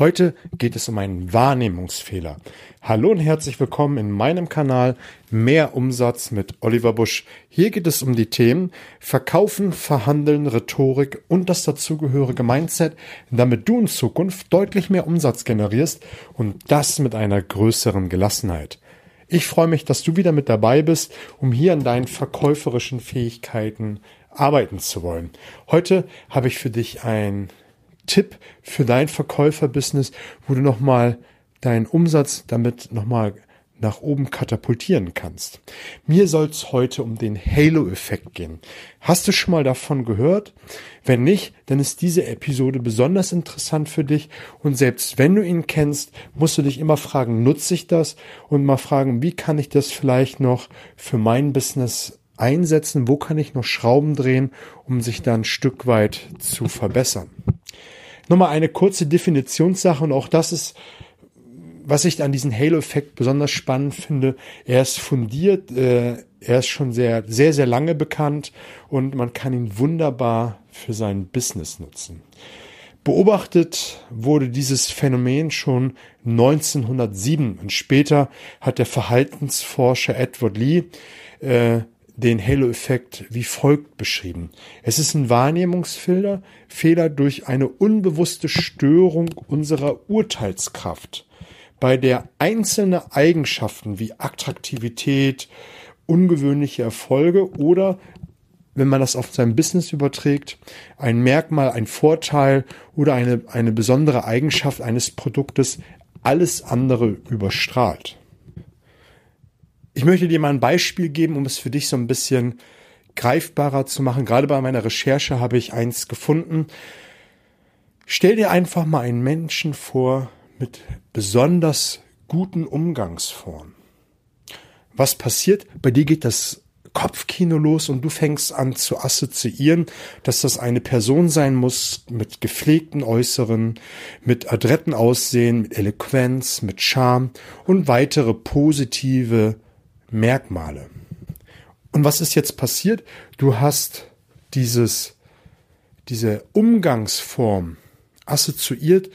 Heute geht es um einen Wahrnehmungsfehler. Hallo und herzlich willkommen in meinem Kanal Mehr Umsatz mit Oliver Busch. Hier geht es um die Themen Verkaufen, Verhandeln, Rhetorik und das dazugehörige Mindset, damit du in Zukunft deutlich mehr Umsatz generierst und das mit einer größeren Gelassenheit. Ich freue mich, dass du wieder mit dabei bist, um hier an deinen verkäuferischen Fähigkeiten arbeiten zu wollen. Heute habe ich für dich ein Tipp für dein Verkäuferbusiness, wo du nochmal deinen Umsatz damit nochmal nach oben katapultieren kannst. Mir soll es heute um den Halo-Effekt gehen. Hast du schon mal davon gehört? Wenn nicht, dann ist diese Episode besonders interessant für dich und selbst wenn du ihn kennst, musst du dich immer fragen, nutze ich das und mal fragen, wie kann ich das vielleicht noch für mein Business einsetzen, wo kann ich noch Schrauben drehen, um sich da ein Stück weit zu verbessern. Nochmal eine kurze Definitionssache und auch das ist, was ich an diesem Halo-Effekt besonders spannend finde. Er ist fundiert, äh, er ist schon sehr, sehr, sehr lange bekannt und man kann ihn wunderbar für sein Business nutzen. Beobachtet wurde dieses Phänomen schon 1907 und später hat der Verhaltensforscher Edward Lee äh, den Halo-Effekt wie folgt beschrieben. Es ist ein Wahrnehmungsfehler Fehler durch eine unbewusste Störung unserer Urteilskraft, bei der einzelne Eigenschaften wie Attraktivität, ungewöhnliche Erfolge oder wenn man das auf sein Business überträgt, ein Merkmal, ein Vorteil oder eine, eine besondere Eigenschaft eines Produktes alles andere überstrahlt. Ich möchte dir mal ein Beispiel geben, um es für dich so ein bisschen greifbarer zu machen. Gerade bei meiner Recherche habe ich eins gefunden. Stell dir einfach mal einen Menschen vor mit besonders guten Umgangsformen. Was passiert? Bei dir geht das Kopfkino los und du fängst an zu assoziieren, dass das eine Person sein muss mit gepflegten Äußeren, mit adretten Aussehen, mit Eloquenz, mit Charme und weitere positive Merkmale. Und was ist jetzt passiert? Du hast dieses, diese Umgangsform assoziiert,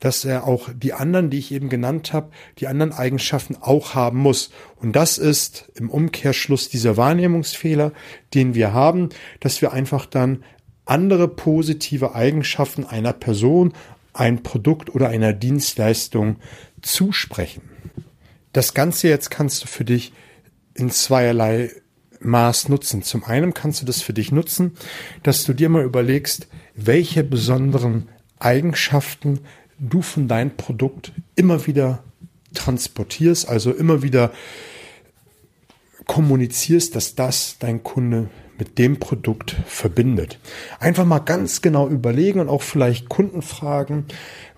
dass er auch die anderen, die ich eben genannt habe, die anderen Eigenschaften auch haben muss. Und das ist im Umkehrschluss dieser Wahrnehmungsfehler, den wir haben, dass wir einfach dann andere positive Eigenschaften einer Person, ein Produkt oder einer Dienstleistung zusprechen. Das Ganze jetzt kannst du für dich in zweierlei Maß nutzen. Zum einen kannst du das für dich nutzen, dass du dir mal überlegst, welche besonderen Eigenschaften du von deinem Produkt immer wieder transportierst, also immer wieder kommunizierst, dass das dein Kunde mit dem Produkt verbindet. Einfach mal ganz genau überlegen und auch vielleicht Kunden fragen,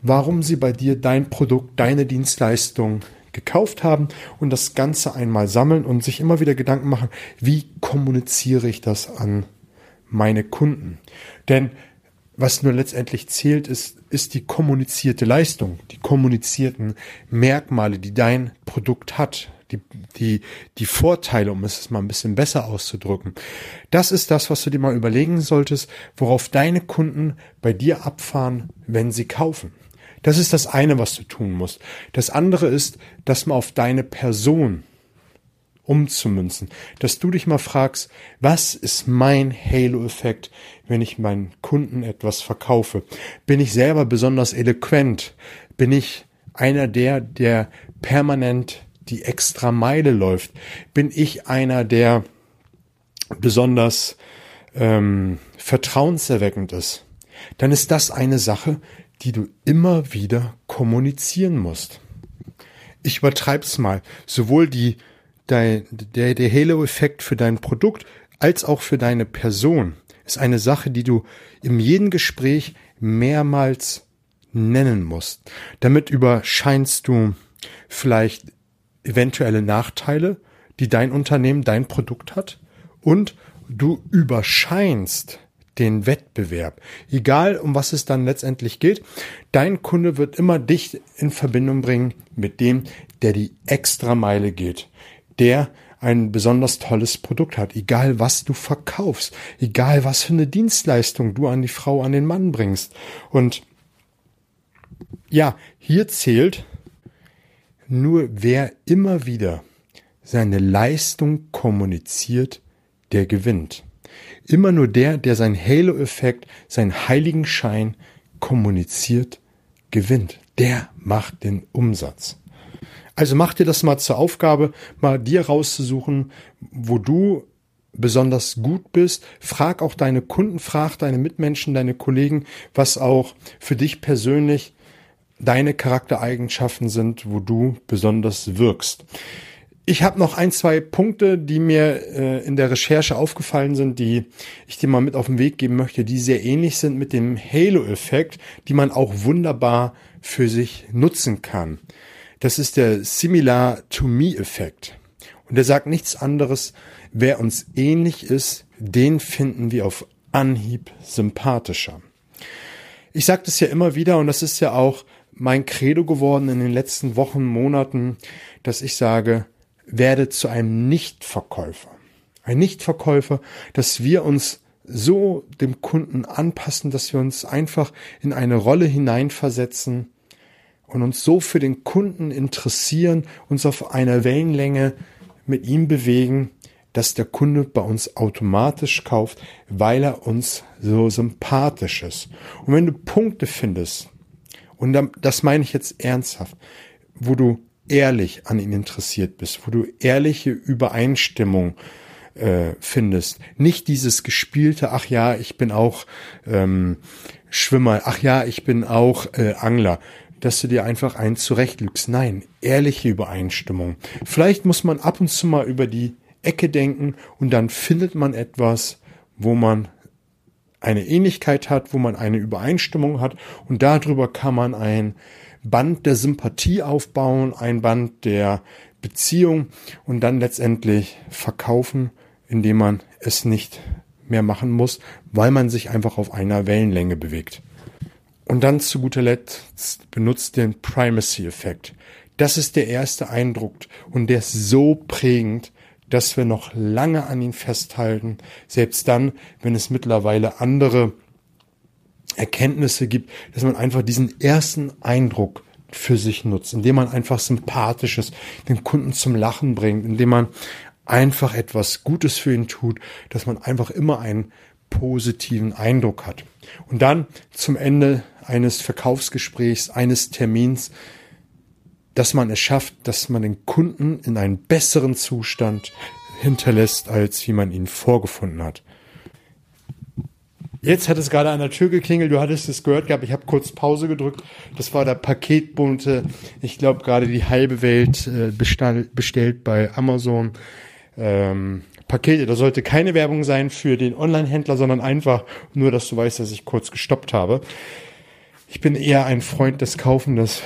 warum sie bei dir dein Produkt, deine Dienstleistung gekauft haben und das Ganze einmal sammeln und sich immer wieder Gedanken machen, wie kommuniziere ich das an meine Kunden? Denn was nur letztendlich zählt, ist, ist die kommunizierte Leistung, die kommunizierten Merkmale, die dein Produkt hat, die, die, die Vorteile, um es mal ein bisschen besser auszudrücken. Das ist das, was du dir mal überlegen solltest, worauf deine Kunden bei dir abfahren, wenn sie kaufen. Das ist das eine, was du tun musst. Das andere ist, dass man auf deine Person umzumünzen, dass du dich mal fragst, was ist mein Halo-Effekt, wenn ich meinen Kunden etwas verkaufe? Bin ich selber besonders eloquent? Bin ich einer der, der permanent die extra Meile läuft? Bin ich einer, der besonders ähm, vertrauenserweckend ist? Dann ist das eine Sache, die du immer wieder kommunizieren musst. Ich übertreib's mal. Sowohl die, der, der, der Halo-Effekt für dein Produkt als auch für deine Person ist eine Sache, die du in jedem Gespräch mehrmals nennen musst. Damit überscheinst du vielleicht eventuelle Nachteile, die dein Unternehmen, dein Produkt hat und du überscheinst den Wettbewerb. Egal, um was es dann letztendlich geht, dein Kunde wird immer dich in Verbindung bringen mit dem, der die extra Meile geht, der ein besonders tolles Produkt hat, egal was du verkaufst, egal was für eine Dienstleistung du an die Frau, an den Mann bringst. Und Ja, hier zählt nur wer immer wieder seine Leistung kommuniziert, der gewinnt. Immer nur der, der seinen Halo-Effekt, seinen Heiligenschein kommuniziert, gewinnt. Der macht den Umsatz. Also mach dir das mal zur Aufgabe, mal dir rauszusuchen, wo du besonders gut bist. Frag auch deine Kunden, frag deine Mitmenschen, deine Kollegen, was auch für dich persönlich deine Charaktereigenschaften sind, wo du besonders wirkst. Ich habe noch ein, zwei Punkte, die mir äh, in der Recherche aufgefallen sind, die ich dir mal mit auf den Weg geben möchte, die sehr ähnlich sind mit dem Halo-Effekt, die man auch wunderbar für sich nutzen kann. Das ist der Similar-to-Me-Effekt. Und der sagt nichts anderes, wer uns ähnlich ist, den finden wir auf Anhieb sympathischer. Ich sage das ja immer wieder und das ist ja auch mein Credo geworden in den letzten Wochen, Monaten, dass ich sage, werde zu einem Nichtverkäufer. Ein Nichtverkäufer, dass wir uns so dem Kunden anpassen, dass wir uns einfach in eine Rolle hineinversetzen und uns so für den Kunden interessieren, uns auf einer Wellenlänge mit ihm bewegen, dass der Kunde bei uns automatisch kauft, weil er uns so sympathisch ist. Und wenn du Punkte findest, und das meine ich jetzt ernsthaft, wo du ehrlich an ihn interessiert bist, wo du ehrliche Übereinstimmung äh, findest. Nicht dieses gespielte, ach ja, ich bin auch ähm, Schwimmer, ach ja, ich bin auch äh, Angler, dass du dir einfach einen zurechtlügst. Nein, ehrliche Übereinstimmung. Vielleicht muss man ab und zu mal über die Ecke denken und dann findet man etwas, wo man eine Ähnlichkeit hat, wo man eine Übereinstimmung hat und darüber kann man ein Band der Sympathie aufbauen, ein Band der Beziehung und dann letztendlich verkaufen, indem man es nicht mehr machen muss, weil man sich einfach auf einer Wellenlänge bewegt. Und dann zu guter Letzt benutzt den Primacy-Effekt. Das ist der erste Eindruck und der ist so prägend, dass wir noch lange an ihn festhalten, selbst dann, wenn es mittlerweile andere Erkenntnisse gibt, dass man einfach diesen ersten Eindruck für sich nutzt, indem man einfach sympathisches den Kunden zum Lachen bringt, indem man einfach etwas Gutes für ihn tut, dass man einfach immer einen positiven Eindruck hat. Und dann zum Ende eines Verkaufsgesprächs, eines Termins, dass man es schafft, dass man den Kunden in einen besseren Zustand hinterlässt, als wie man ihn vorgefunden hat. Jetzt hat es gerade an der Tür geklingelt, du hattest es gehört gehabt, ich habe kurz Pause gedrückt. Das war der Paketbunte. Ich glaube gerade die halbe Welt äh, bestellt, bei Amazon. Ähm, Pakete, da sollte keine Werbung sein für den Online-Händler, sondern einfach nur, dass du weißt, dass ich kurz gestoppt habe. Ich bin eher ein Freund des Kaufen des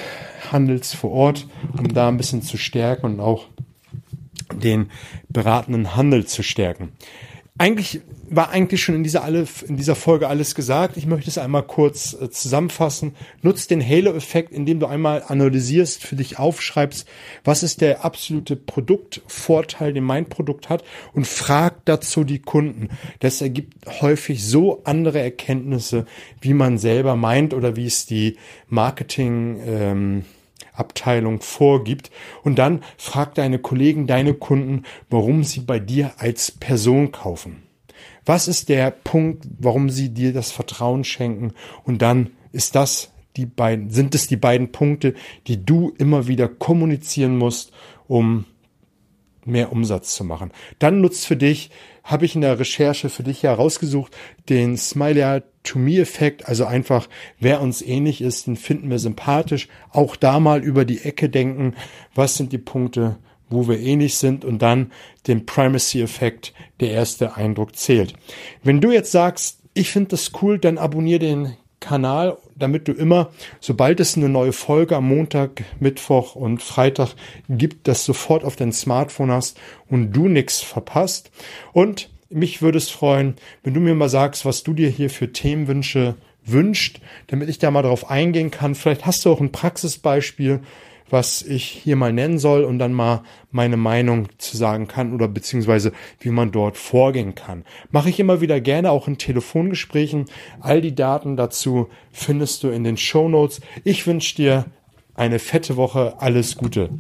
Handels vor Ort, um da ein bisschen zu stärken und auch den beratenden Handel zu stärken. Eigentlich war eigentlich schon in dieser, alle, in dieser Folge alles gesagt. Ich möchte es einmal kurz äh, zusammenfassen. Nutzt den Halo-Effekt, indem du einmal analysierst, für dich aufschreibst, was ist der absolute Produktvorteil, den mein Produkt hat und frag dazu die Kunden. Das ergibt häufig so andere Erkenntnisse, wie man selber meint oder wie es die Marketing, ähm, Abteilung vorgibt. Und dann frag deine Kollegen, deine Kunden, warum sie bei dir als Person kaufen. Was ist der Punkt, warum sie dir das Vertrauen schenken? Und dann ist das die beiden, sind es die beiden Punkte, die du immer wieder kommunizieren musst, um mehr Umsatz zu machen. Dann nutzt für dich, habe ich in der Recherche für dich herausgesucht, den Smiley to me Effekt, also einfach, wer uns ähnlich ist, den finden wir sympathisch. Auch da mal über die Ecke denken, was sind die Punkte, wo wir ähnlich sind und dann den Primacy-Effekt, der erste Eindruck zählt. Wenn du jetzt sagst, ich finde das cool, dann abonniere den Kanal, damit du immer, sobald es eine neue Folge am Montag, Mittwoch und Freitag gibt, das sofort auf dein Smartphone hast und du nichts verpasst. Und mich würde es freuen, wenn du mir mal sagst, was du dir hier für Themenwünsche wünscht, damit ich da mal drauf eingehen kann. Vielleicht hast du auch ein Praxisbeispiel, was ich hier mal nennen soll und dann mal meine Meinung zu sagen kann oder beziehungsweise wie man dort vorgehen kann. Mache ich immer wieder gerne auch in Telefongesprächen. All die Daten dazu findest du in den Show Notes. Ich wünsche dir eine fette Woche. Alles Gute.